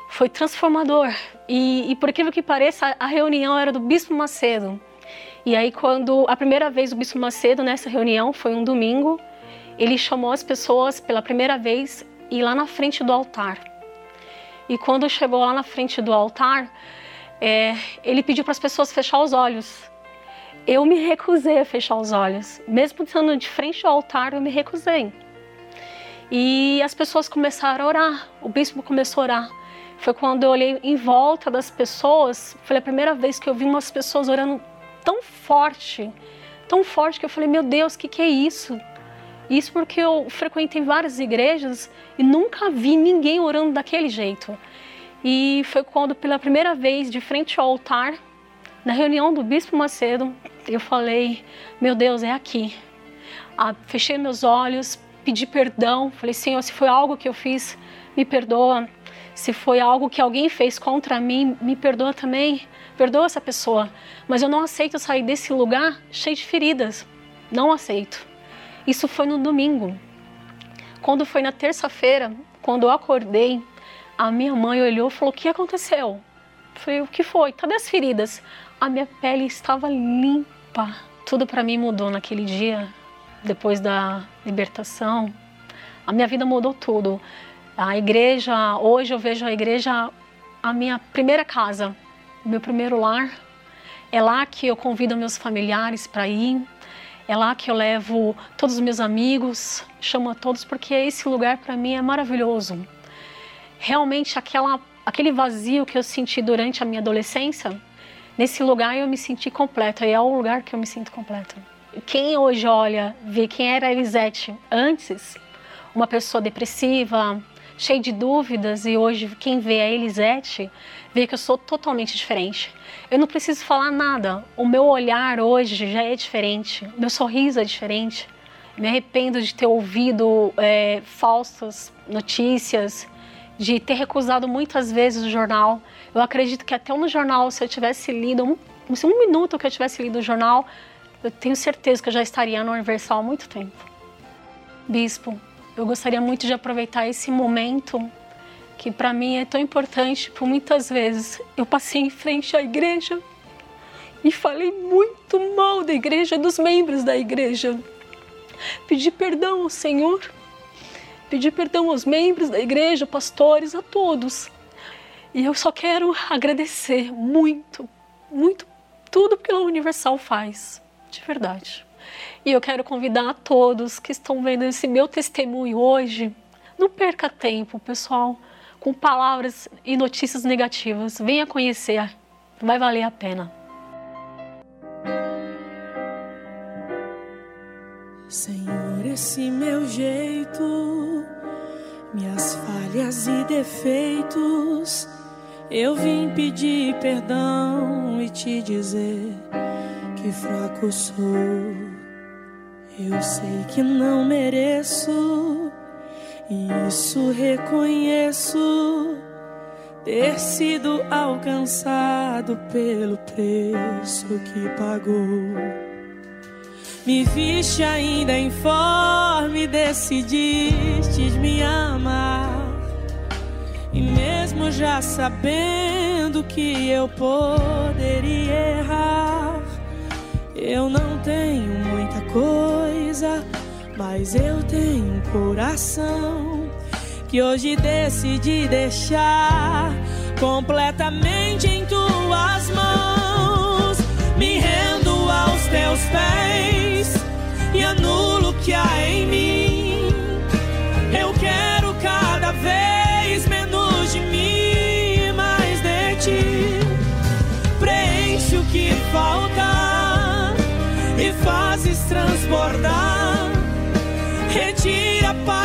Foi transformador. E, e por incrível que pareça, a reunião era do Bispo Macedo. E aí, quando a primeira vez o Bispo Macedo, nessa reunião, foi um domingo, ele chamou as pessoas pela primeira vez e lá na frente do altar. E quando chegou lá na frente do altar, é, ele pediu para as pessoas fechar os olhos. Eu me recusei a fechar os olhos, mesmo estando de frente ao altar, eu me recusei. E as pessoas começaram a orar, o bispo começou a orar. Foi quando eu olhei em volta das pessoas, foi a primeira vez que eu vi umas pessoas orando tão forte, tão forte que eu falei, meu Deus, o que, que é isso? Isso porque eu frequentei várias igrejas e nunca vi ninguém orando daquele jeito. E foi quando, pela primeira vez, de frente ao altar, na reunião do Bispo Macedo, eu falei: Meu Deus, é aqui. Ah, fechei meus olhos, pedi perdão, falei: Senhor, se foi algo que eu fiz, me perdoa. Se foi algo que alguém fez contra mim, me perdoa também perdoa essa pessoa, mas eu não aceito sair desse lugar cheio de feridas. Não aceito. Isso foi no domingo. Quando foi na terça-feira, quando eu acordei, a minha mãe olhou e falou: O que aconteceu? Eu falei: O que foi? Cadê as feridas? A minha pele estava limpa, tudo para mim mudou naquele dia, depois da libertação. A minha vida mudou tudo. A igreja, hoje eu vejo a igreja a minha primeira casa, meu primeiro lar. É lá que eu convido meus familiares para ir. É lá que eu levo todos os meus amigos, chamo a todos porque esse lugar para mim é maravilhoso. Realmente aquela aquele vazio que eu senti durante a minha adolescência, nesse lugar eu me senti completa e é o lugar que eu me sinto completa. Quem hoje olha, vê quem era a Elisete antes, uma pessoa depressiva, cheia de dúvidas, e hoje quem vê a Elisete, vê que eu sou totalmente diferente. Eu não preciso falar nada, o meu olhar hoje já é diferente, meu sorriso é diferente. Me arrependo de ter ouvido é, falsas notícias, de ter recusado muitas vezes o jornal. Eu acredito que até no jornal, se eu tivesse lido um, um minuto que eu tivesse lido o jornal, eu tenho certeza que eu já estaria no Universal há muito tempo. Bispo, eu gostaria muito de aproveitar esse momento que para mim é tão importante, por muitas vezes eu passei em frente à igreja e falei muito mal da igreja, dos membros da igreja. Pedi perdão ao Senhor pedir perdão aos membros da igreja, pastores, a todos. E eu só quero agradecer muito, muito tudo que a Universal faz, de verdade. E eu quero convidar a todos que estão vendo esse meu testemunho hoje, não perca tempo, pessoal, com palavras e notícias negativas. Venha conhecer, vai valer a pena. Senhor, esse meu jeito, minhas falhas e defeitos, eu vim pedir perdão e te dizer que fraco sou. Eu sei que não mereço, e isso reconheço. Ter sido alcançado pelo preço que pagou. Me viste ainda informe, decidiste me amar. E mesmo já sabendo que eu poderia errar, eu não tenho muita coisa, mas eu tenho um coração que hoje decidi deixar completamente em tuas mãos. Me rendo aos teus pés e anulo o que há em mim. Eu quero cada vez menos de mim, mais de ti. Preenche o que falta e fazes transbordar. Retira, Pai, de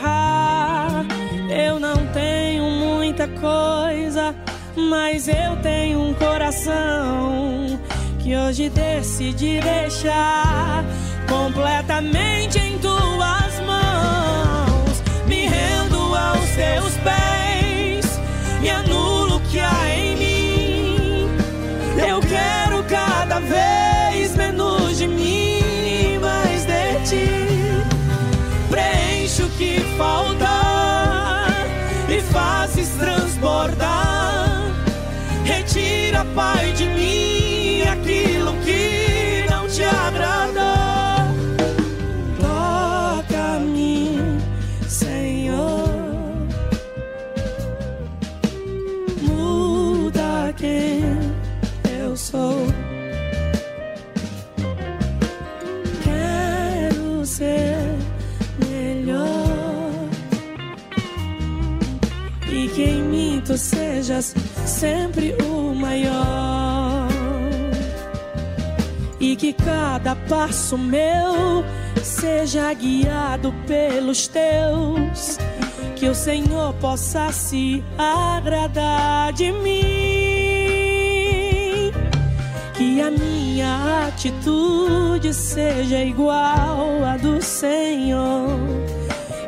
Eu não tenho muita coisa, mas eu tenho um coração que hoje decidi deixar completamente em tuas mãos. Me rendo aos teus pés e anulo o que há em mim. Eu quero cada vez Pai, de mim aquilo que não te agrada. Toca a mim, Senhor. Muda quem eu sou. Quero ser melhor e que em mim tu sejas sempre que cada passo meu seja guiado pelos teus. Que o Senhor possa se agradar de mim. Que a minha atitude seja igual à do Senhor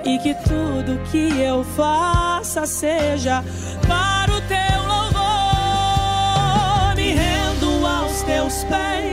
e que tudo que eu faça seja para o teu louvor. Me rendo aos teus pés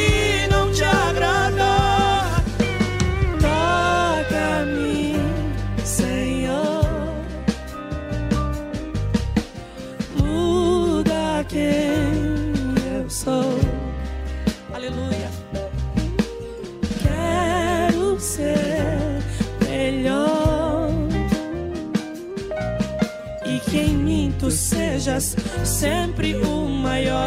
sejas sempre o maior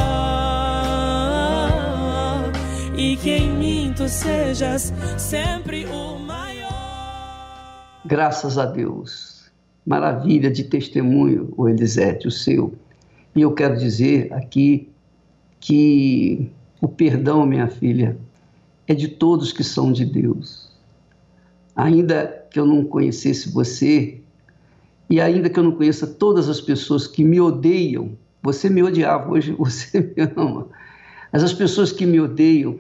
e que em mim tu sejas sempre o maior. Graças a Deus. Maravilha de testemunho, o Elisete, o seu. E eu quero dizer aqui que o perdão, minha filha, é de todos que são de Deus. Ainda que eu não conhecesse você, e ainda que eu não conheça todas as pessoas que me odeiam, você me odiava, hoje você me ama. Mas as pessoas que me odeiam,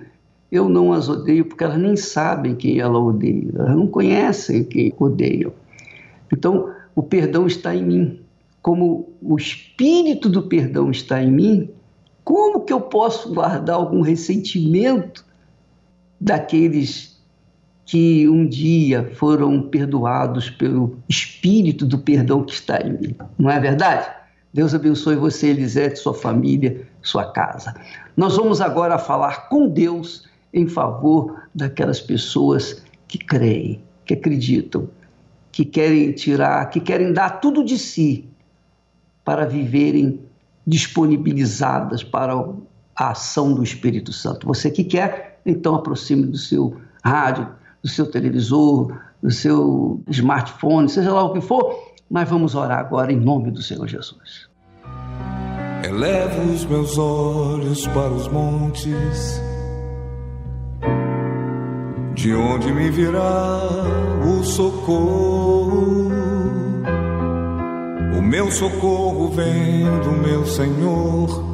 eu não as odeio porque elas nem sabem quem ela odeia, elas não conhecem quem odeiam. Então, o perdão está em mim. Como o espírito do perdão está em mim, como que eu posso guardar algum ressentimento daqueles que um dia foram perdoados pelo espírito do perdão que está em mim? Não é verdade? Deus abençoe você, Elisete, sua família, sua casa. Nós vamos agora falar com Deus em favor daquelas pessoas que creem, que acreditam, que querem tirar, que querem dar tudo de si para viverem disponibilizadas para a ação do Espírito Santo. Você que quer, então aproxime do seu rádio, do seu televisor, do seu smartphone, seja lá o que for, mas vamos orar agora em nome do Senhor Jesus. Elevo os meus olhos para os montes de onde me virá o socorro? O meu socorro vem do meu Senhor,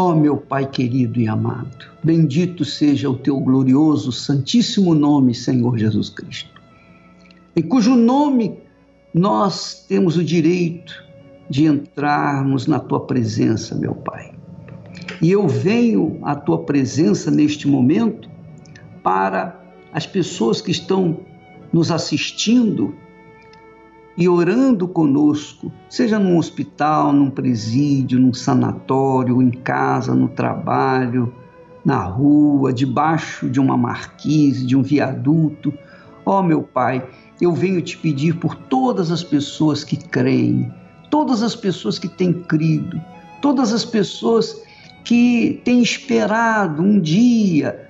Ó oh, meu Pai querido e amado, bendito seja o teu glorioso, santíssimo nome, Senhor Jesus Cristo, em cujo nome nós temos o direito de entrarmos na tua presença, meu Pai. E eu venho à tua presença neste momento para as pessoas que estão nos assistindo e orando conosco, seja num hospital, num presídio, num sanatório, em casa, no trabalho, na rua, debaixo de uma marquise, de um viaduto. Ó oh, meu Pai, eu venho te pedir por todas as pessoas que creem, todas as pessoas que têm crido, todas as pessoas que têm esperado um dia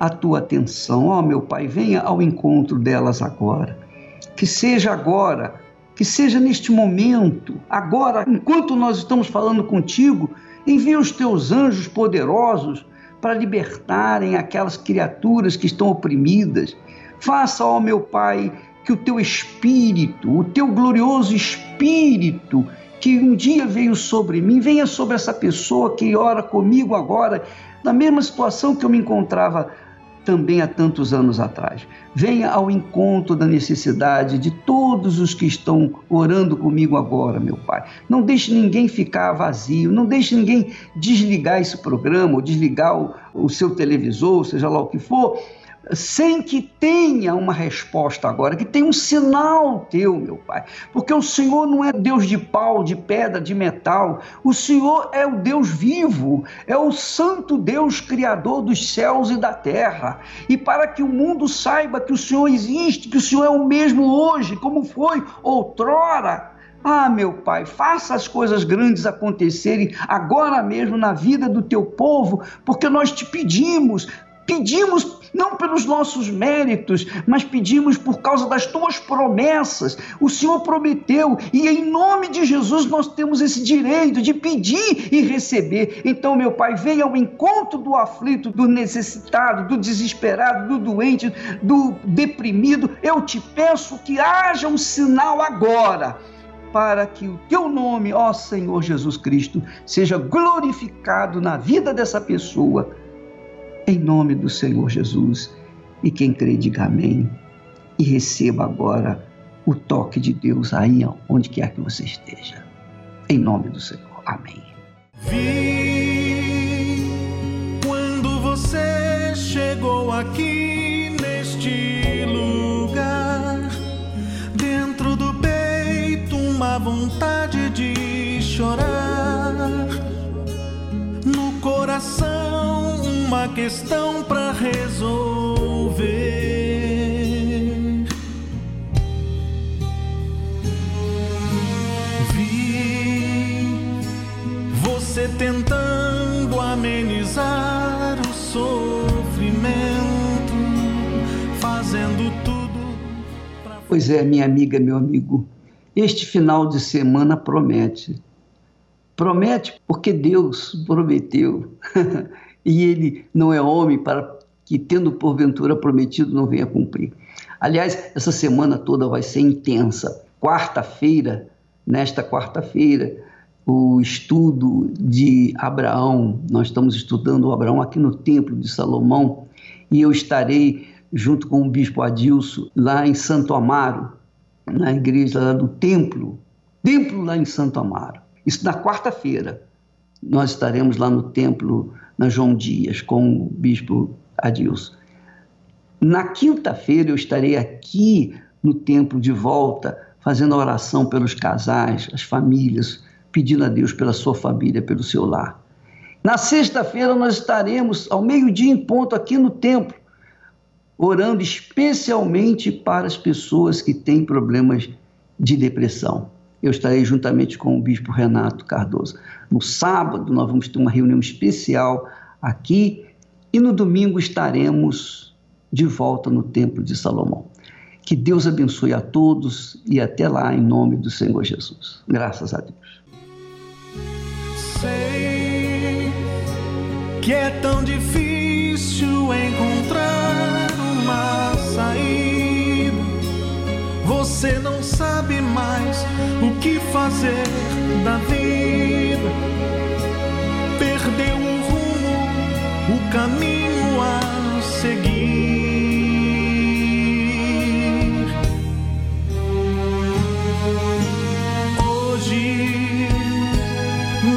a tua atenção. Ó oh, meu Pai, venha ao encontro delas agora. Que seja agora, que seja neste momento, agora, enquanto nós estamos falando contigo, envia os teus anjos poderosos para libertarem aquelas criaturas que estão oprimidas. Faça, ó meu Pai, que o teu espírito, o teu glorioso espírito, que um dia veio sobre mim, venha sobre essa pessoa que ora comigo agora, na mesma situação que eu me encontrava também há tantos anos atrás. Venha ao encontro da necessidade de todos os que estão orando comigo agora, meu Pai. Não deixe ninguém ficar vazio, não deixe ninguém desligar esse programa ou desligar o, o seu televisor, seja lá o que for sem que tenha uma resposta agora, que tenha um sinal teu, meu Pai. Porque o Senhor não é Deus de pau, de pedra, de metal. O Senhor é o Deus vivo, é o santo Deus criador dos céus e da terra. E para que o mundo saiba que o Senhor existe, que o Senhor é o mesmo hoje, como foi outrora, ah, meu Pai, faça as coisas grandes acontecerem agora mesmo na vida do teu povo, porque nós te pedimos, Pedimos não pelos nossos méritos, mas pedimos por causa das tuas promessas. O Senhor prometeu e em nome de Jesus nós temos esse direito de pedir e receber. Então, meu Pai, venha ao encontro do aflito, do necessitado, do desesperado, do doente, do deprimido. Eu te peço que haja um sinal agora para que o teu nome, ó Senhor Jesus Cristo, seja glorificado na vida dessa pessoa em nome do Senhor Jesus. E quem crê, diga amém. E receba agora o toque de Deus aí onde quer que você esteja. Em nome do Senhor. Amém. Vi quando você chegou aqui questão para resolver. Vi você tentando amenizar o sofrimento, fazendo tudo. Pra... Pois é, minha amiga, meu amigo, este final de semana promete. Promete porque Deus prometeu. e ele não é homem para que, tendo porventura prometido, não venha cumprir. Aliás, essa semana toda vai ser intensa. Quarta-feira, nesta quarta-feira, o estudo de Abraão, nós estamos estudando o Abraão aqui no Templo de Salomão, e eu estarei junto com o bispo Adilson lá em Santo Amaro, na igreja lá do templo, templo lá em Santo Amaro. Isso na quarta-feira. Nós estaremos lá no templo na João Dias, com o bispo Adilson. Na quinta-feira eu estarei aqui no templo de volta, fazendo oração pelos casais, as famílias, pedindo a Deus pela sua família, pelo seu lar. Na sexta-feira nós estaremos ao meio-dia em ponto aqui no templo, orando especialmente para as pessoas que têm problemas de depressão eu estarei juntamente com o bispo Renato Cardoso. No sábado, nós vamos ter uma reunião especial aqui e no domingo estaremos de volta no Templo de Salomão. Que Deus abençoe a todos e até lá, em nome do Senhor Jesus. Graças a Deus. Sei que é tão difícil encontrar uma saída. Você não sabe mais o que fazer da vida. Perdeu o rumo, o caminho a seguir. Hoje,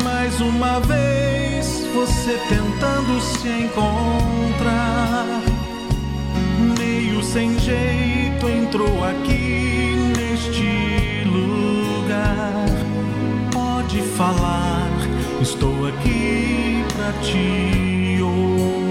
mais uma vez, você tentando se encontrar, meio sem jeito entrou aqui neste pode falar, estou aqui para te ouvir.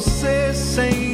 Você sempre